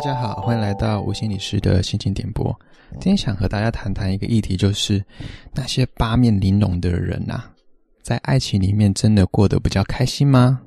大家好，欢迎来到吴心理师的心情点播。今天想和大家谈谈一个议题，就是那些八面玲珑的人呐、啊，在爱情里面真的过得比较开心吗？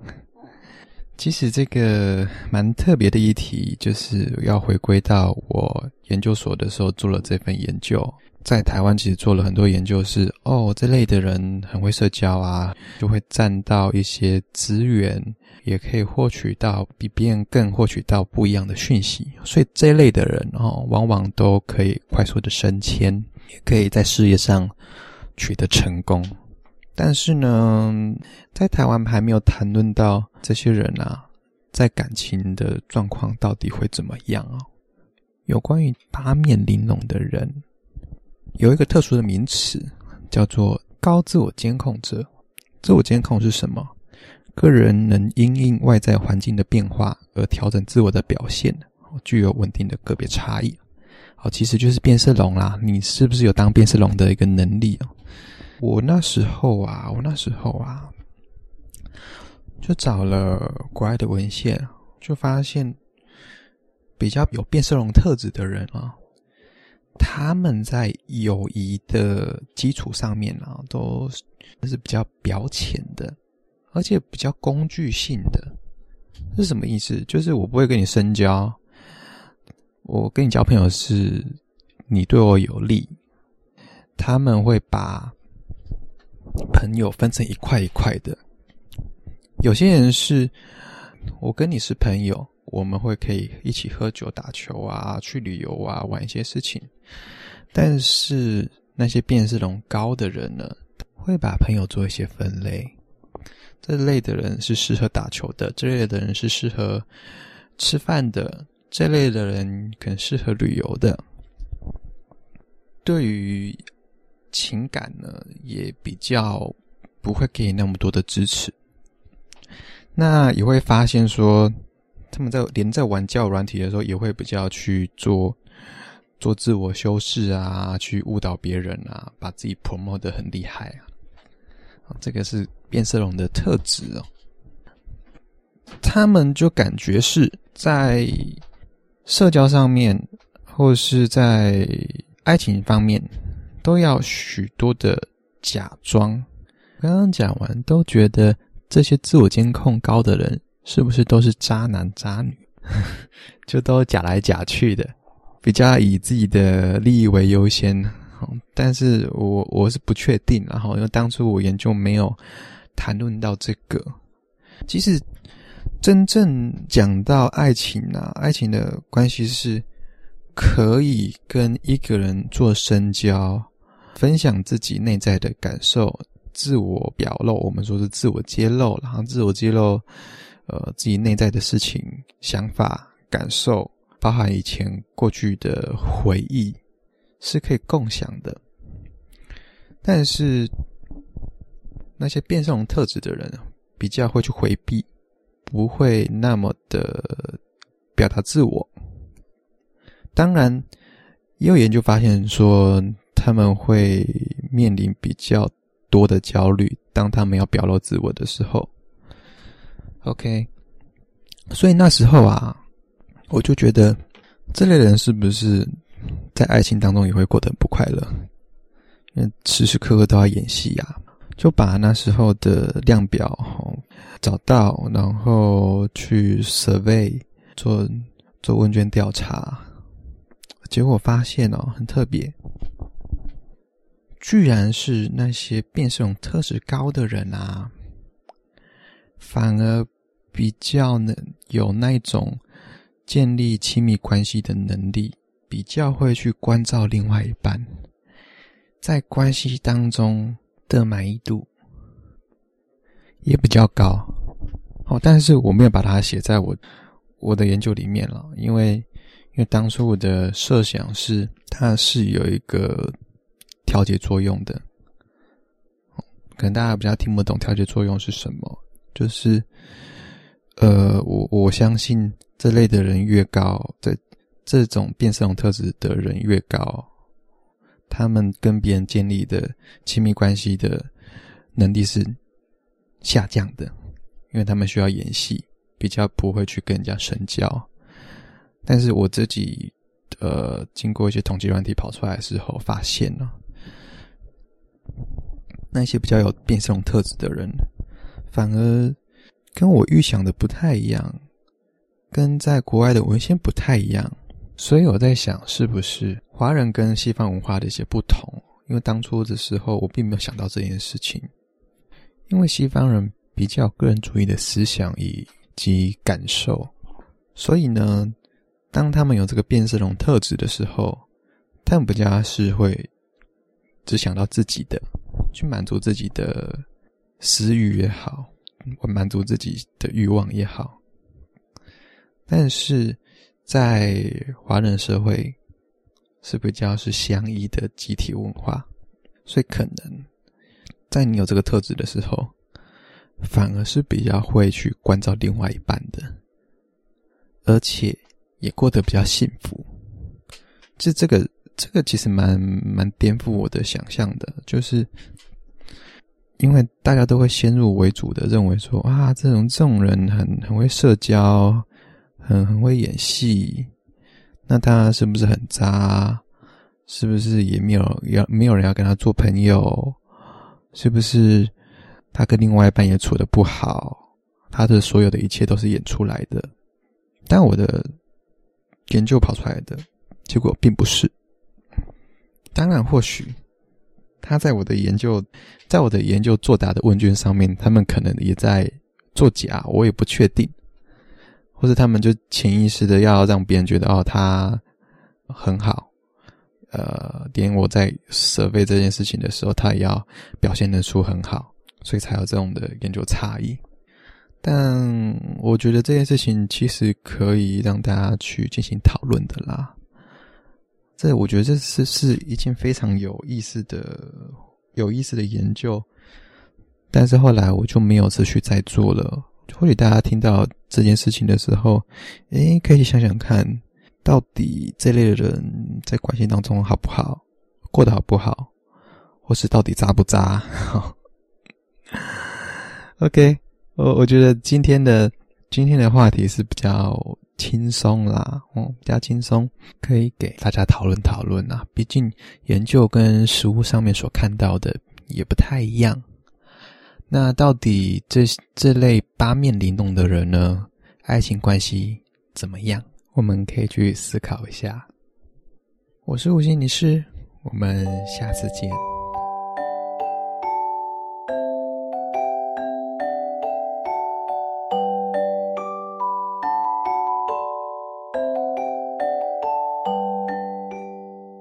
其实这个蛮特别的议题，就是要回归到我研究所的时候做了这份研究。在台湾其实做了很多研究是，哦，这类的人很会社交啊，就会占到一些资源，也可以获取到比别人更获取到不一样的讯息。所以这类的人哦，往往都可以快速的升迁，也可以在事业上取得成功。但是呢，在台湾还没有谈论到这些人啊，在感情的状况到底会怎么样啊？有关于八面玲珑的人，有一个特殊的名词，叫做高自我监控者。自我监控是什么？个人能因应外在环境的变化而调整自我的表现，具有稳定的个别差异。好，其实就是变色龙啦。你是不是有当变色龙的一个能力啊？我那时候啊，我那时候啊，就找了国外的文献，就发现比较有变色龙特质的人啊，他们在友谊的基础上面啊，都是比较表浅的，而且比较工具性的。是什么意思？就是我不会跟你深交，我跟你交朋友是你对我有利，他们会把。朋友分成一块一块的，有些人是，我跟你是朋友，我们会可以一起喝酒、打球啊，去旅游啊，玩一些事情。但是那些变色龙高的人呢，会把朋友做一些分类。这类的人是适合打球的，这类的人是适合吃饭的，这类的人可能适合旅游的。对于。情感呢，也比较不会给你那么多的支持。那也会发现说，他们在连在玩交友软体的时候，也会比较去做做自我修饰啊，去误导别人啊，把自己 promote 得很厉害啊。这个是变色龙的特质哦。他们就感觉是在社交上面，或是在爱情方面。都要许多的假装。刚刚讲完，都觉得这些自我监控高的人是不是都是渣男渣女？就都假来假去的，比较以自己的利益为优先。但是我我是不确定，然后因为当初我研究没有谈论到这个。其实真正讲到爱情啊，爱情的关系是可以跟一个人做深交。分享自己内在的感受，自我表露，我们说是自我揭露，然后自我揭露，呃，自己内在的事情、想法、感受，包含以前过去的回忆，是可以共享的。但是那些变色龙特质的人，比较会去回避，不会那么的表达自我。当然，也有研究发现说。他们会面临比较多的焦虑，当他们要表露自我的时候。OK，所以那时候啊，我就觉得这类人是不是在爱情当中也会过得不快乐？因为时时刻刻都要演戏呀，就把那时候的量表找到，然后去 survey 做做问卷调查，结果发现哦，很特别。居然是那些变色龙特质高的人啊，反而比较能有那种建立亲密关系的能力，比较会去关照另外一半，在关系当中的满意度也比较高。哦，但是我没有把它写在我我的研究里面了，因为因为当初我的设想是它是有一个。调节作用的，可能大家比较听不懂调节作用是什么。就是，呃，我我相信这类的人越高，这这种变色龙特质的人越高，他们跟别人建立的亲密关系的能力是下降的，因为他们需要演戏，比较不会去跟人家深交。但是我自己呃经过一些统计软体跑出来的时候，发现了那些比较有变色龙特质的人，反而跟我预想的不太一样，跟在国外的文献不太一样。所以我在想，是不是华人跟西方文化的一些不同？因为当初的时候，我并没有想到这件事情。因为西方人比较个人主义的思想以及感受，所以呢，当他们有这个变色龙特质的时候，他们比较是会只想到自己的，去满足自己的私欲也好，满足自己的欲望也好。但是在华人社会是比较是相依的集体文化，所以可能。在你有这个特质的时候，反而是比较会去关照另外一半的，而且也过得比较幸福。就这个，这个其实蛮蛮颠覆我的想象的，就是因为大家都会先入为主的认为说，啊，这种这种人很很会社交，很很会演戏，那他是不是很渣？是不是也没有要没有人要跟他做朋友？是不是他跟另外一半也处的不好？他的所有的一切都是演出来的。但我的研究跑出来的结果并不是。当然，或许他在我的研究，在我的研究作答的问卷上面，他们可能也在作假，我也不确定。或者他们就潜意识的要让别人觉得哦，他很好。呃，连我在设备这件事情的时候，他也要表现得出很好，所以才有这种的研究差异。但我觉得这件事情其实可以让大家去进行讨论的啦。这我觉得这是是一件非常有意思的、有意思的研究。但是后来我就没有持续再做了。或许大家听到这件事情的时候，诶，可以想想看。到底这类的人在关系当中好不好，过得好不好，或是到底渣不渣？OK，我我觉得今天的今天的话题是比较轻松啦，嗯，比较轻松，可以给大家讨论讨论啊。毕竟研究跟实物上面所看到的也不太一样。那到底这这类八面玲珑的人呢，爱情关系怎么样？我们可以去思考一下。我是吴心理师，我们下次见。